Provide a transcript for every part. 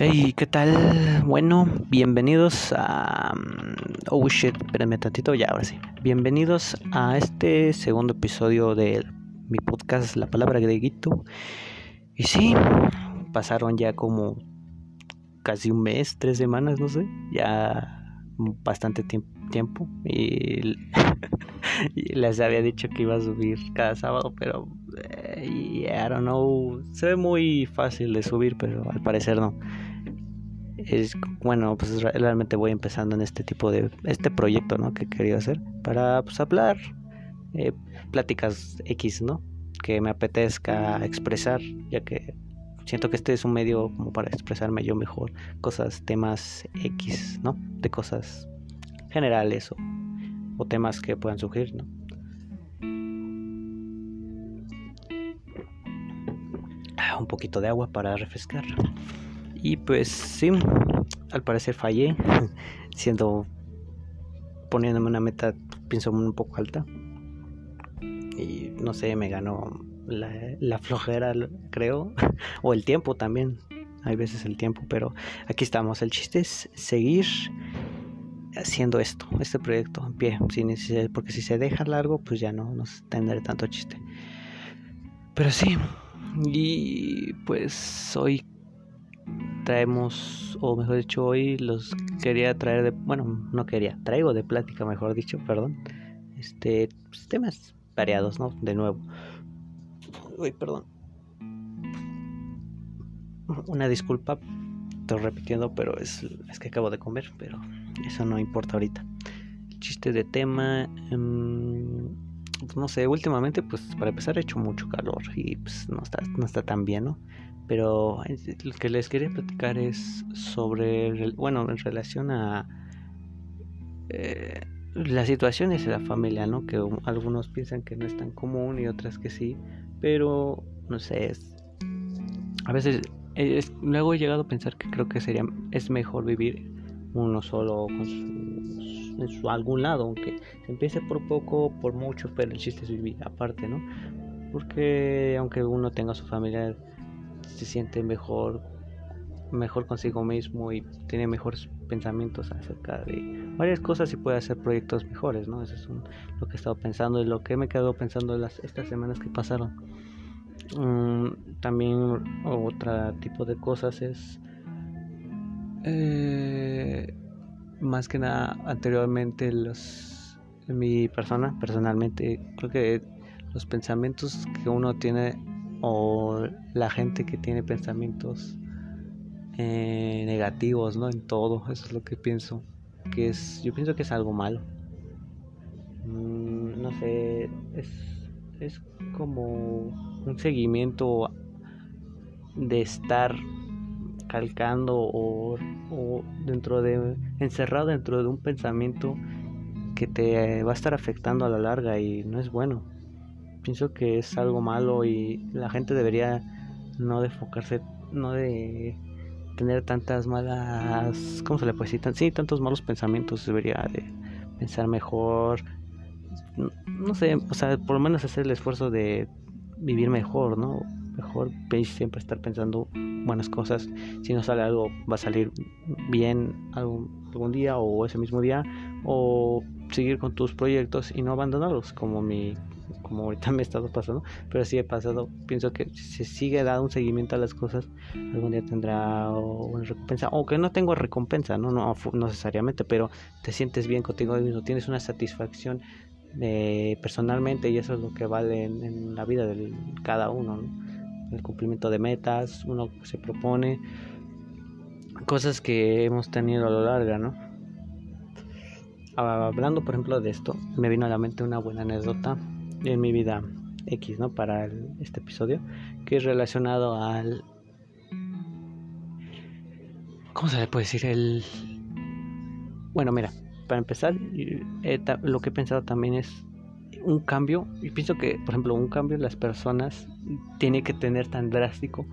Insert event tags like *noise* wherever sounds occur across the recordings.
Hey, ¿qué tal? Bueno, bienvenidos a... Mm, oh shit, espérenme tantito, ya, ahora sí. Bienvenidos a este segundo episodio de mi podcast La Palabra Greguito. Y sí, pasaron ya como casi un mes, tres semanas, no sé, ya bastante tiempo. *laughs* Y, les había dicho que iba a subir cada sábado, pero... Eh, I don't know, se ve muy fácil de subir, pero al parecer no es bueno pues realmente voy empezando en este tipo de este proyecto no que he querido hacer para pues hablar eh, pláticas x no que me apetezca expresar ya que siento que este es un medio como para expresarme yo mejor cosas temas x no de cosas generales o, o temas que puedan surgir no ah, un poquito de agua para refrescar y pues sí, al parecer fallé, *laughs* siendo poniéndome una meta, pienso un poco alta. Y no sé, me ganó la, la flojera, creo, *laughs* o el tiempo también. Hay veces el tiempo, pero aquí estamos. El chiste es seguir haciendo esto, este proyecto en pie, porque si se deja largo, pues ya no, no tendré tanto chiste. Pero sí, y pues hoy traemos, o mejor dicho, hoy los quería traer de, bueno, no quería, traigo de plática, mejor dicho, perdón, este, pues, temas variados, ¿no? De nuevo. Uy, perdón. Una disculpa, estoy repitiendo, pero es, es que acabo de comer, pero eso no importa ahorita. Chiste de tema, em, pues, no sé, últimamente, pues para empezar, he hecho mucho calor y pues no está, no está tan bien, ¿no? Pero lo que les quería platicar es sobre, bueno, en relación a eh, las situaciones de la familia, ¿no? Que algunos piensan que no es tan común y otras que sí, pero no sé, es, a veces luego he llegado a pensar que creo que sería es mejor vivir uno solo con en su algún lado, aunque se empiece por poco, por mucho, pero el chiste es vivir aparte, ¿no? Porque aunque uno tenga su familia se siente mejor mejor consigo mismo y tiene mejores pensamientos acerca de varias cosas y puede hacer proyectos mejores, ¿no? Eso es lo que he estado pensando y lo que me he quedado pensando las, estas semanas que pasaron. Mm, también otro tipo de cosas es eh, más que nada anteriormente los mi persona personalmente creo que los pensamientos que uno tiene o la gente que tiene pensamientos eh, negativos, ¿no? En todo, eso es lo que pienso, que es, yo pienso que es algo malo. Mm, no sé, es, es como un seguimiento de estar calcando o, o dentro de encerrado dentro de un pensamiento que te va a estar afectando a la larga y no es bueno pienso que es algo malo y la gente debería no de enfocarse, no de tener tantas malas, ¿cómo se le puede decir? Sí, tantos malos pensamientos, debería de pensar mejor, no sé, o sea, por lo menos hacer el esfuerzo de vivir mejor, ¿no? Mejor siempre estar pensando buenas cosas. Si no sale algo, va a salir bien algún, algún día o ese mismo día. O seguir con tus proyectos y no abandonarlos, como mi como ahorita *laughs* me he estado pasando, pero sí he pasado, pienso que si se sigue dando un seguimiento a las cosas, algún día tendrá una recompensa, aunque no tengo recompensa, no, no, necesariamente, pero te sientes bien contigo mismo, tienes una satisfacción eh, personalmente y eso es lo que vale en, la vida de cada uno, el cumplimiento de metas, uno se propone cosas que hemos tenido a lo largo, ¿no? Hablando, por ejemplo, de esto, me vino a la mente una buena anécdota en mi vida X, ¿no? Para este episodio, que es relacionado al... ¿Cómo se le puede decir? El... Bueno, mira, para empezar, lo que he pensado también es un cambio, y pienso que, por ejemplo, un cambio en las personas tiene que tener tan drástico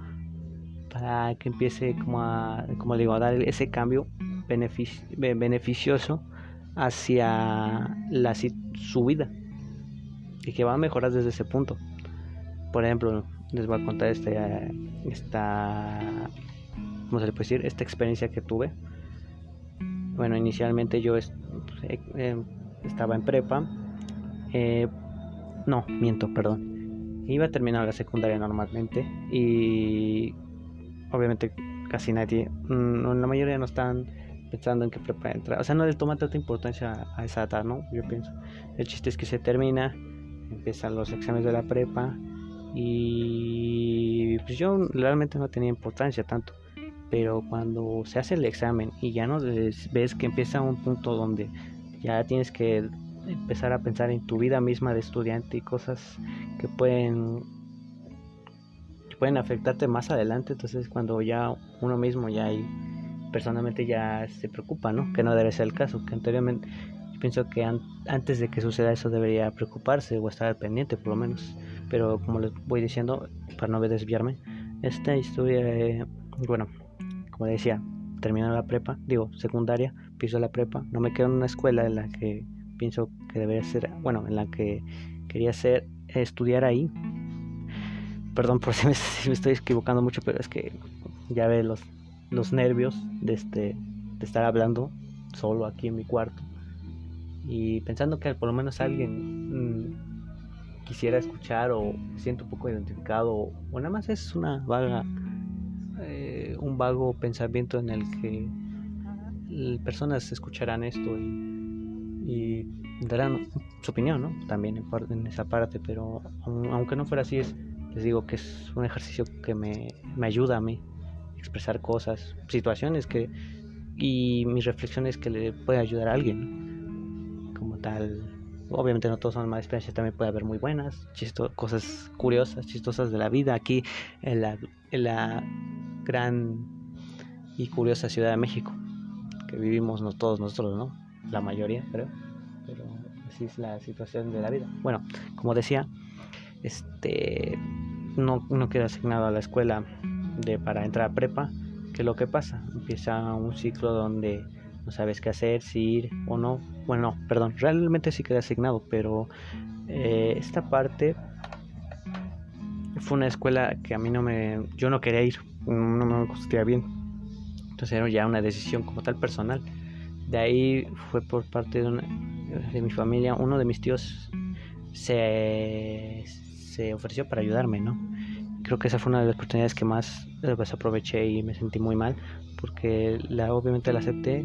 para que empiece como a, como digo, a dar ese cambio beneficioso hacia la, su vida y que va a mejorar desde ese punto. Por ejemplo, les voy a contar este, esta ¿cómo se le puede decir? Esta experiencia que tuve. Bueno, inicialmente yo pues, eh, eh, estaba en prepa. Eh, no, miento, perdón. Iba a terminar la secundaria normalmente y obviamente casi nadie, mm, la mayoría no están pensando en qué prepa entrar. O sea, no le toma tanta importancia a esa edad, ¿no? Yo pienso. El chiste es que se termina, empiezan los exámenes de la prepa y pues yo realmente no tenía importancia tanto. Pero cuando se hace el examen y ya no ves que empieza un punto donde ya tienes que empezar a pensar en tu vida misma de estudiante y cosas que pueden que pueden afectarte más adelante entonces cuando ya uno mismo ya hay personalmente ya se preocupa, ¿no? Que no debe ser el caso, que anteriormente pienso que antes de que suceda eso debería preocuparse o estar pendiente por lo menos. Pero como les voy diciendo, para no desviarme, esta historia, eh, bueno, como decía, terminó la prepa, digo, secundaria, piso la prepa, no me quedo en una escuela en la que pienso que debería ser, bueno, en la que quería ser, estudiar ahí. Perdón por *laughs* si me, si me estoy equivocando mucho, pero es que ya ve los los nervios de, este, de estar hablando solo aquí en mi cuarto y pensando que por lo menos alguien mm, quisiera escuchar o se siente un poco identificado o, nada más es una vaga eh, un vago pensamiento en el que personas escucharán esto y, darán su opinión ¿no? también en, esa parte pero aunque no fuera así es les digo que es un ejercicio que me, me ayuda a mí expresar cosas, situaciones que y mis reflexiones que le puede ayudar a alguien, como tal. Obviamente no todos son malas experiencias, también puede haber muy buenas, chisto cosas curiosas, chistosas de la vida aquí en la, en la gran y curiosa Ciudad de México, que vivimos no todos nosotros, ¿no? La mayoría, creo, pero así es la situación de la vida. Bueno, como decía, este no, no queda asignado a la escuela de para entrar a prepa, ¿qué es lo que pasa? Empieza un ciclo donde no sabes qué hacer, si ir o no. Bueno, no, perdón, realmente sí queda asignado, pero eh, esta parte fue una escuela que a mí no me, yo no quería ir, no me gustaba bien. Entonces era ya una decisión como tal personal. De ahí fue por parte de, mi familia, uno de mis tíos se, se ofreció para ayudarme, ¿no? creo que esa fue una de las oportunidades que más desaproveché pues, y me sentí muy mal porque la, obviamente la acepté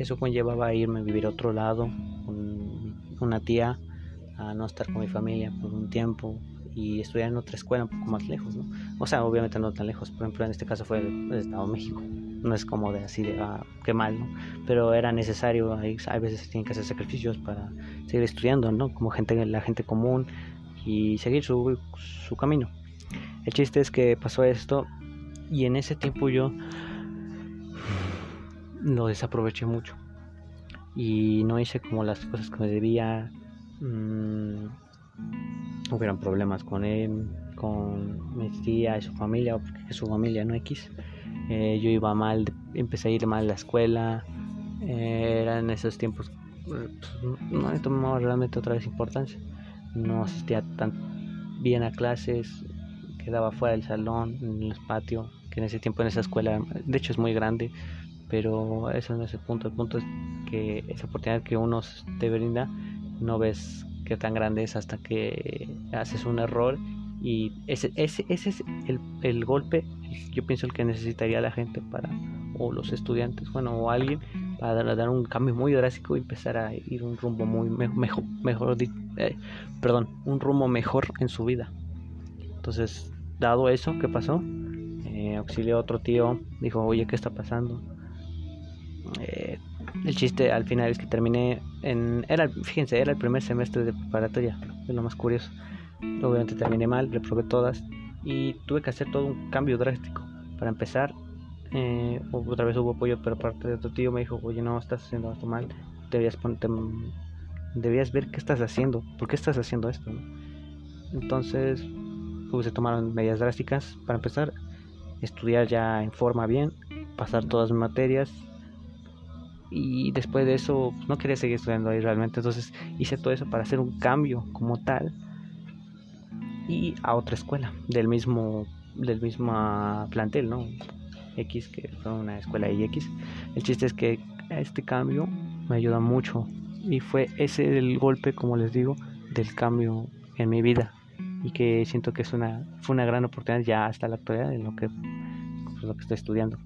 eso conllevaba a irme a vivir a otro lado con una tía a no estar con mi familia por un tiempo y estudiar en otra escuela un poco más lejos ¿no? o sea obviamente no tan lejos por ejemplo en este caso fue el, Estado de México no es como de así de ah, qué mal ¿no? pero era necesario hay, hay veces tienen que hacer sacrificios para seguir estudiando ¿no? como gente la gente común y seguir su, su camino el chiste es que pasó esto y en ese tiempo yo lo desaproveché mucho y no hice como las cosas que me debía. Mmm, hubieron problemas con él, con mi tía y su familia, porque su familia no X. Eh, yo iba mal, empecé a ir mal a la escuela. Eh, eran esos tiempos, pues, no le tomaba realmente otra vez importancia. No asistía tan bien a clases, quedaba fuera del salón, en el patio, que en ese tiempo en esa escuela, de hecho es muy grande, pero eso no es el punto. El punto es que esa oportunidad que uno te brinda, no ves qué tan grande es hasta que haces un error y ese, ese, ese es el, el golpe, yo pienso el que necesitaría la gente para, o los estudiantes, bueno, o alguien para dar, un cambio muy drástico y empezar a ir un rumbo muy mejor, mejor eh, perdón, un rumbo mejor en su vida. Entonces, dado eso, ¿qué pasó? Eh, auxilió a otro tío, dijo, oye, ¿qué está pasando? Eh, el chiste al final es que terminé en... Era, fíjense, era el primer semestre de preparatoria, es lo más curioso. Obviamente terminé mal, reprobé todas y tuve que hacer todo un cambio drástico. Para empezar, eh, otra vez hubo apoyo, pero parte de otro tío me dijo, oye, no, estás haciendo esto mal, debías, ponerte, debías ver qué estás haciendo, por qué estás haciendo esto. Entonces pues, se tomaron medidas drásticas para empezar, estudiar ya en forma bien, pasar todas mis materias y después de eso pues, no quería seguir estudiando ahí realmente, entonces hice todo eso para hacer un cambio como tal y a otra escuela del mismo del mismo plantel, ¿no? X, que fue una escuela X. El chiste es que este cambio me ayuda mucho y fue ese el golpe, como les digo, del cambio en mi vida y que siento que es una fue una gran oportunidad ya hasta la actualidad en lo que pues, lo que estoy estudiando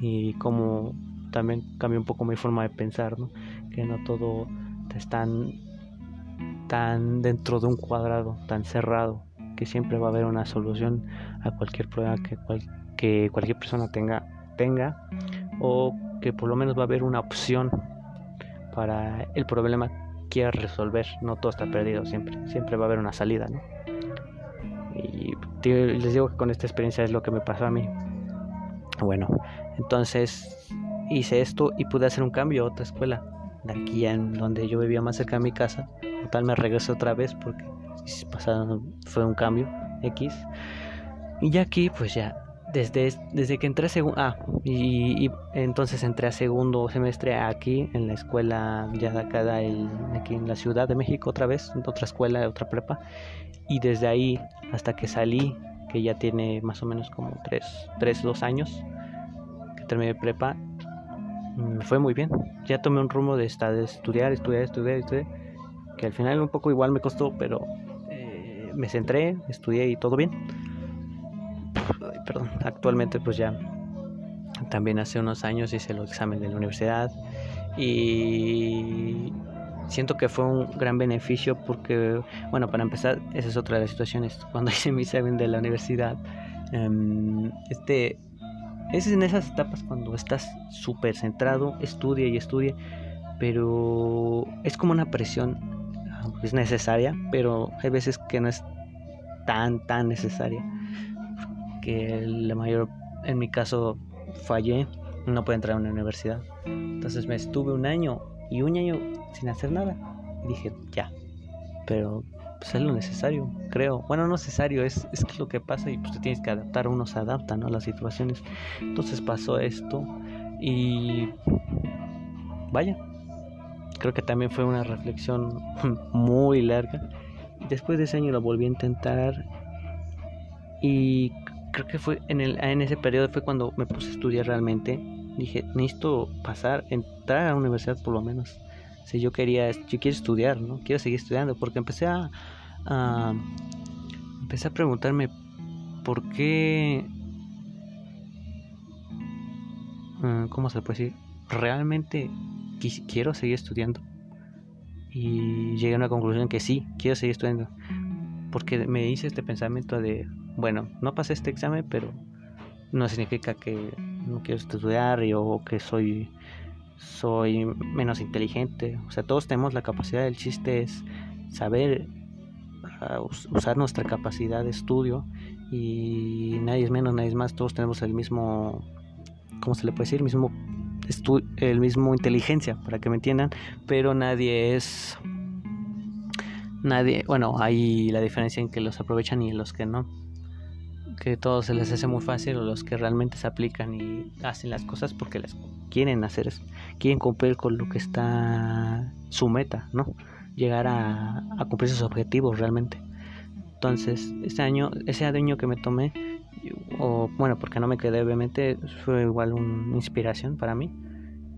y como también cambió un poco mi forma de pensar, ¿no? Que no todo está tan dentro de un cuadrado, tan cerrado, que siempre va a haber una solución a cualquier problema que, cualquier persona tenga, tenga, o que por lo menos va a haber una opción para el problema que quiera resolver. No todo está perdido siempre, siempre va a haber una salida, ¿no? Y les digo que con esta experiencia es lo que me pasó a mí. Bueno, entonces hice esto y pude hacer un cambio a otra escuela. De aquí en donde yo vivía más cerca de mi casa. Total me regresé otra vez porque fue un cambio X. Y ya aquí pues ya desde, desde que entré a segundo ah, y, entonces entré a segundo semestre aquí en la escuela ya de acá aquí en la Ciudad de México otra vez, otra escuela, otra prepa y desde ahí hasta que salí que ya tiene más o menos como 3, 3 2 años que terminé prepa me fue muy bien. Ya tomé un rumbo de, estar, de estudiar, estudiar, estudiar, estudiar, que al final un poco igual me costó, pero eh, me centré, estudié y todo bien. perdón, actualmente pues ya también hace unos años hice el examen de la universidad y siento que fue un gran beneficio porque, bueno, para empezar, esa es otra de las situaciones. Cuando *laughs* hice mi examen de la universidad, em, este es en esas etapas cuando estás súper centrado, estudia y estudia, pero es como una presión, es necesaria, pero hay veces que no es tan, tan necesaria. Que la mayor, en mi caso, fallé, no pude entrar a una universidad. Entonces me estuve un año y un año sin hacer nada. Y dije, ya, pero pues es lo necesario, creo. Bueno, no necesario, es, es lo que pasa y pues te tienes que adaptar, uno se adapta ¿no? a las situaciones. Entonces pasó esto y vaya, creo que también fue una reflexión *laughs* muy larga. Después de ese año lo volví a intentar y creo que fue en, el, en ese periodo fue cuando me puse a estudiar realmente. Dije, necesito pasar, entrar a la universidad por lo menos si yo quería, yo quiero estudiar, ¿no? Quiero seguir estudiando, porque empecé a, empecé a preguntarme por qué, ah, ¿cómo se puede decir? Realmente quiero seguir estudiando. Y llegué a una conclusión que sí, quiero seguir estudiando. Porque me hice este pensamiento de, bueno, no pasé este examen, pero no significa que no quiero estudiar o que soy soy menos inteligente. O sea, todos tenemos la capacidad, el chiste es saber ah, usar nuestra capacidad de estudio y nadie es menos, nadie es más, todos tenemos el mismo, ¿cómo se le puede decir? El mismo, el mismo inteligencia, para que me entiendan, pero nadie es, nadie, bueno, hay la diferencia en que los aprovechan y los que no que todo se les hace muy fácil o los que realmente se aplican y hacen las cosas porque las quieren hacer, quieren cumplir con lo que está su meta, ¿no? Llegar a, cumplir sus objetivos realmente. Entonces, ese año, ese año que me tomé, o bueno, porque no me quedé, obviamente, fue igual una inspiración para mí.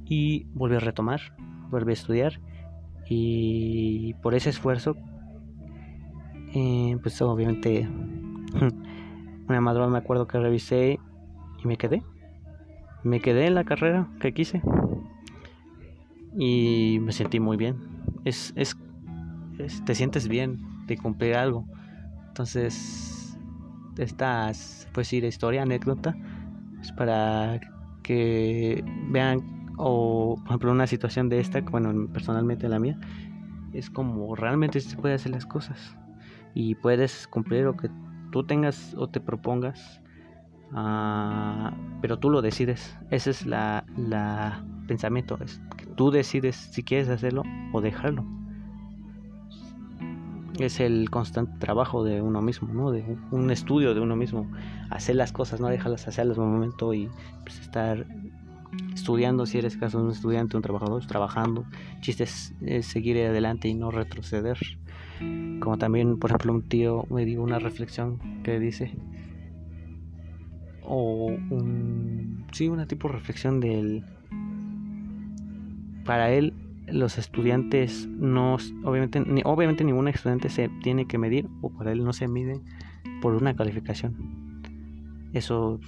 Y volví a retomar, volví a estudiar. Y por ese esfuerzo, eh, pues obviamente *laughs* Una madrugada me acuerdo que revisé y me quedé. Me quedé en la carrera que quise. Y me sentí muy bien. Es, es, te sientes bien de cumplir algo. Entonces, estas, pues sí, historia, anécdota, es para que vean, o por ejemplo, una situación de esta, bueno, personalmente la mía, es como realmente se puede hacer las cosas y puedes cumplir lo que tú tengas o te propongas, uh, pero tú lo decides. Ese es la, pensamiento, es que tú decides si quieres hacerlo o dejarlo. Es el constante trabajo de uno mismo, ¿no? De un estudio de uno mismo. Hacer las cosas, no dejarlas hacerlas un momento y pues, estar estudiando, si eres caso un estudiante, un trabajador, trabajando. chiste es seguir adelante y no retroceder. Como también, por ejemplo, un tío me dio una reflexión que dice, o un, sí, una tipo de reflexión del... Para él, los estudiantes no, obviamente, obviamente ningún estudiante se tiene que medir, o para él no se mide por una calificación. Eso,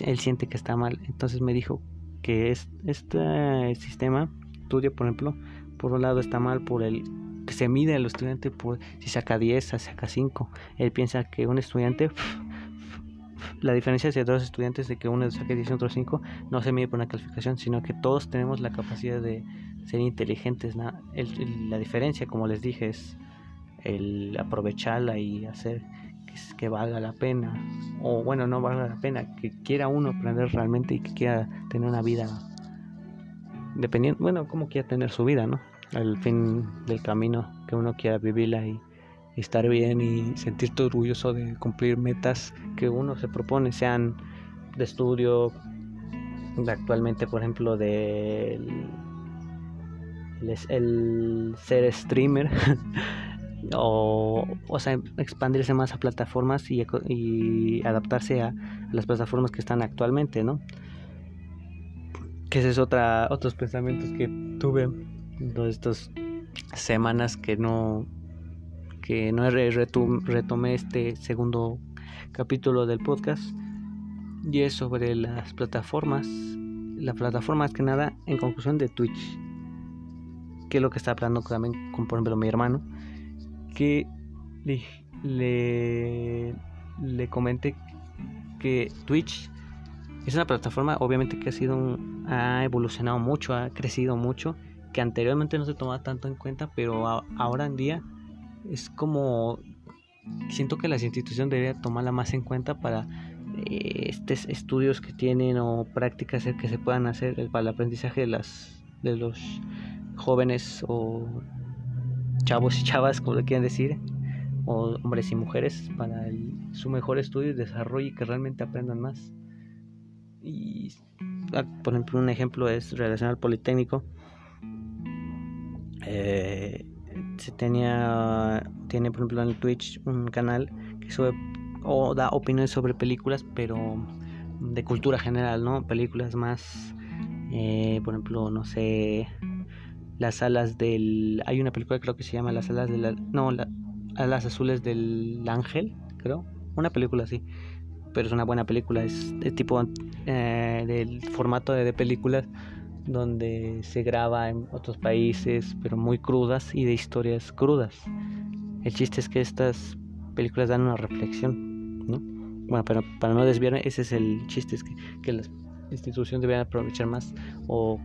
él siente que está mal. Entonces me dijo que es, este sistema, estudio por ejemplo, por un lado está mal por el que se mide al estudiante por si saca 10, saca 5. Él piensa que un estudiante la diferencia entre dos estudiantes de que uno saque 10 y otro 5 no se mide por una calificación, sino que todos tenemos la capacidad de ser inteligentes. la diferencia, como les dije, es el aprovecharla y hacer que, valga la pena, o bueno, no valga la pena, que quiera uno aprender realmente y que quiera tener una vida dependiendo, bueno, como quiera tener su vida, ¿no? Al fin del camino que uno quiera vivirla y estar bien y sentirte orgulloso de cumplir metas que uno se propone, sean de estudio, actualmente por ejemplo de el, ser streamer *laughs* o, o sea, expandirse más a plataformas y, y adaptarse a, las plataformas que están actualmente, ¿no? Que ese es otra, otros pensamientos que tuve en todas estas semanas que no que no retomé este segundo capítulo del podcast y es sobre las plataformas la plataforma más que nada en conclusión de Twitch que es lo que está hablando también con por ejemplo mi hermano que le, le, comenté que Twitch es una plataforma obviamente que ha sido ha evolucionado mucho ha crecido mucho que anteriormente no se tomaba tanto en cuenta pero ahora en día es como siento que las instituciones deberían tomarla más en cuenta para eh, estos estudios que tienen o prácticas que se puedan hacer para el aprendizaje de las de los jóvenes o chavos y chavas como le quieran decir o hombres y mujeres para su mejor estudio y desarrollo y que realmente aprendan más. Y ah, por ejemplo un ejemplo es relacionado al politécnico. Eh, se tenía tiene por ejemplo en Twitch un canal que sube o da opiniones sobre películas pero de cultura general no películas más eh, por ejemplo no sé las alas del hay una película creo que se llama las alas de la no las alas azules del ángel creo. Una película así pero es una buena película es de tipo eh, del formato de películas donde se graba en otros países, pero muy crudas y de historias crudas. El chiste es que estas películas dan una reflexión, ¿no? Bueno, pero para no desviarme, ese es el chiste, es que, que las instituciones deben aprovechar más o,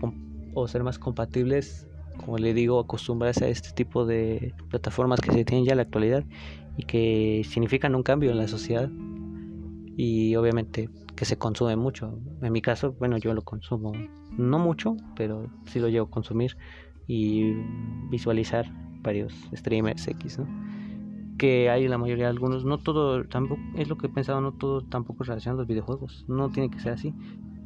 o ser más compatibles, como le digo, acostumbrarse a este tipo de plataformas que se tienen ya en la actualidad y que significan un cambio en la sociedad y obviamente que se consume mucho. En mi caso, bueno, yo lo consumo no mucho, pero sí lo llevo a consumir y visualizar varios streamers X. Que hay la mayoría de algunos, no todo, tampoco, es lo que he pensado, no todo tampoco a los videojuegos, no tiene que ser así.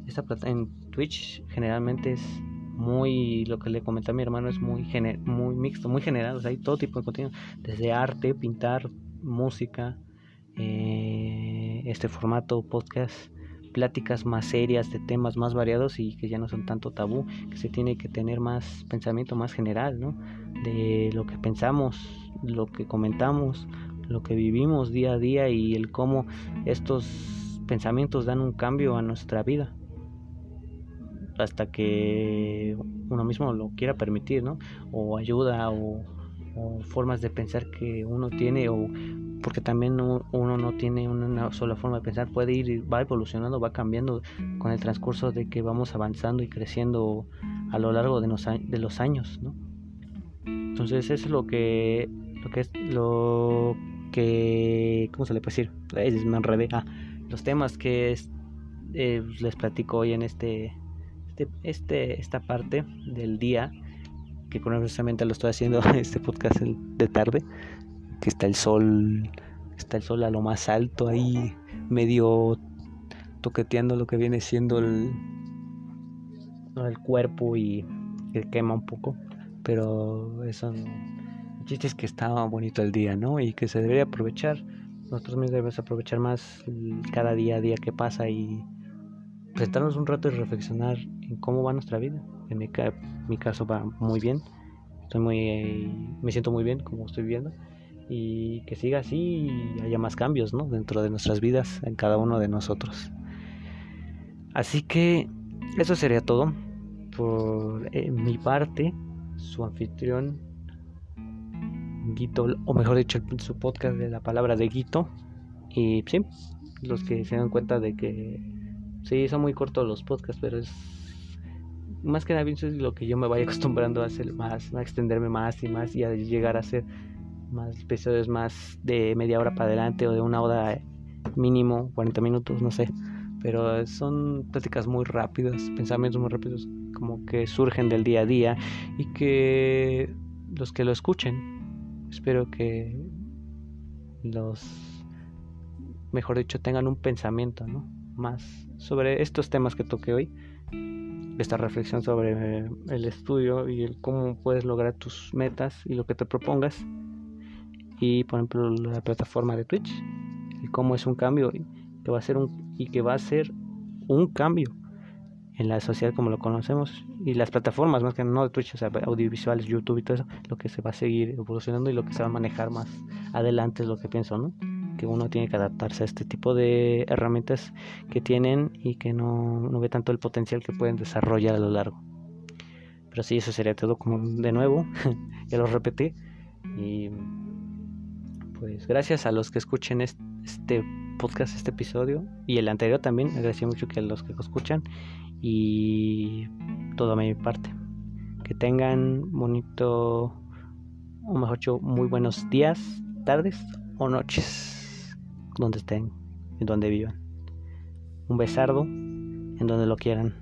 Esta plata en Twitch generalmente es muy, lo que le comenté a mi hermano, es muy, muy mixto, muy general, o sea, hay todo tipo de contenido, desde arte, pintar, música, eh, este formato podcast pláticas más serias de temas más variados y que ya no son tanto tabú, que se tiene que tener más pensamiento más general, ¿no? De lo que pensamos, lo que comentamos, lo que vivimos día a día y el cómo estos pensamientos dan un cambio a nuestra vida hasta que uno mismo lo quiera permitir, ¿no? O ayuda o, o formas de pensar que uno tiene o porque también uno no tiene una sola forma de pensar, puede ir, va evolucionando, va cambiando con el transcurso de que vamos avanzando y creciendo a lo largo de los, de los años, ¿no? Entonces eso es lo que, lo que es, lo que, ¿cómo se le puede decir? Me enredé. Ah, los temas que es, eh, les platico hoy en este, este, este, esta parte del día, que curiosamente lo estoy haciendo *laughs* este podcast de tarde, que está el sol, está el sol a lo más alto ahí, medio toqueteando lo que viene siendo el, el cuerpo y que quema un poco, pero eso el es que estaba bonito el día, ¿no? Y que se debería aprovechar. Nosotros mismos debemos aprovechar más cada día a día que pasa y sentarnos un rato y reflexionar en cómo va nuestra vida. En mi, mi caso va muy bien, estoy muy, me siento muy bien como estoy viviendo y que siga así y haya más cambios ¿no? dentro de nuestras vidas en cada uno de nosotros. Así que eso sería todo por eh, mi parte, su anfitrión Guito, o mejor dicho, su podcast de la palabra de Guito. Y sí, los que se dan cuenta de que sí, son muy cortos los podcasts, pero es más que nada es lo que yo me vaya acostumbrando a hacer más, a extenderme más y más y a llegar a hacer más episodios más de media hora para adelante o de una hora mínimo, 40 minutos, no sé. Pero son pláticas muy rápidas, pensamientos muy rápidos, como que surgen del día a día y que los que lo escuchen, espero que los, mejor dicho, tengan un pensamiento, ¿no? Más sobre estos temas que toqué hoy esta reflexión sobre el estudio y el cómo puedes lograr tus metas y lo que te propongas y por ejemplo la plataforma de Twitch y cómo es un cambio que va a ser un y que va a ser un cambio en la sociedad como lo conocemos y las plataformas más que no de Twitch, o sea, audiovisuales, YouTube y todo eso, lo que se va a seguir evolucionando y lo que se va a manejar más adelante es lo que pienso, ¿no? Que uno tiene que adaptarse a este tipo de herramientas que tienen y que no, no ve tanto el potencial que pueden desarrollar a lo largo. Pero sí, eso sería todo como de nuevo, *laughs* ya lo repetí y pues gracias a los que escuchen este podcast, este episodio y el anterior también. Agradezco mucho que a los que escuchan y todo a mi parte. Que tengan bonito, o mejor dicho, muy buenos días, tardes o noches, donde estén y donde vivan. Un besardo en donde lo quieran.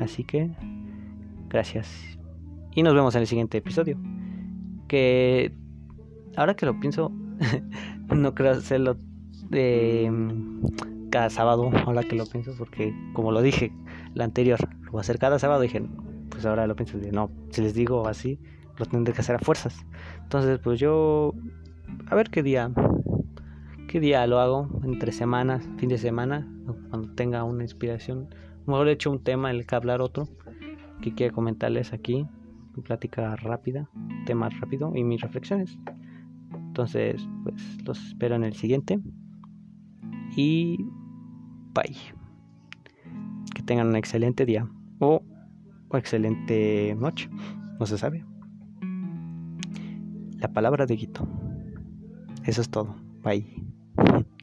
Así que, gracias. Y nos vemos en el siguiente episodio. Que ahora que lo pienso, *laughs* no creo hacerlo mm, cada sábado, ahora que lo pienso, porque como lo dije la anterior, lo voy a hacer cada sábado, dije, pues ahora lo pienso, no, si les digo así, lo tendré que hacer a fuerzas. Entonces, pues yo, a ver qué día, qué día lo hago, entre semanas, fin de semana, cuando tenga una inspiración, mejor he hecho un tema en el que hablar otro, que quiero comentarles aquí, plática rápida, tema rápido y mis reflexiones. Entonces, pues los espero en el siguiente. Y bye. Que tengan un excelente día o, o excelente noche. No se sabe. La palabra de Guito. Eso es todo. Bye. *laughs*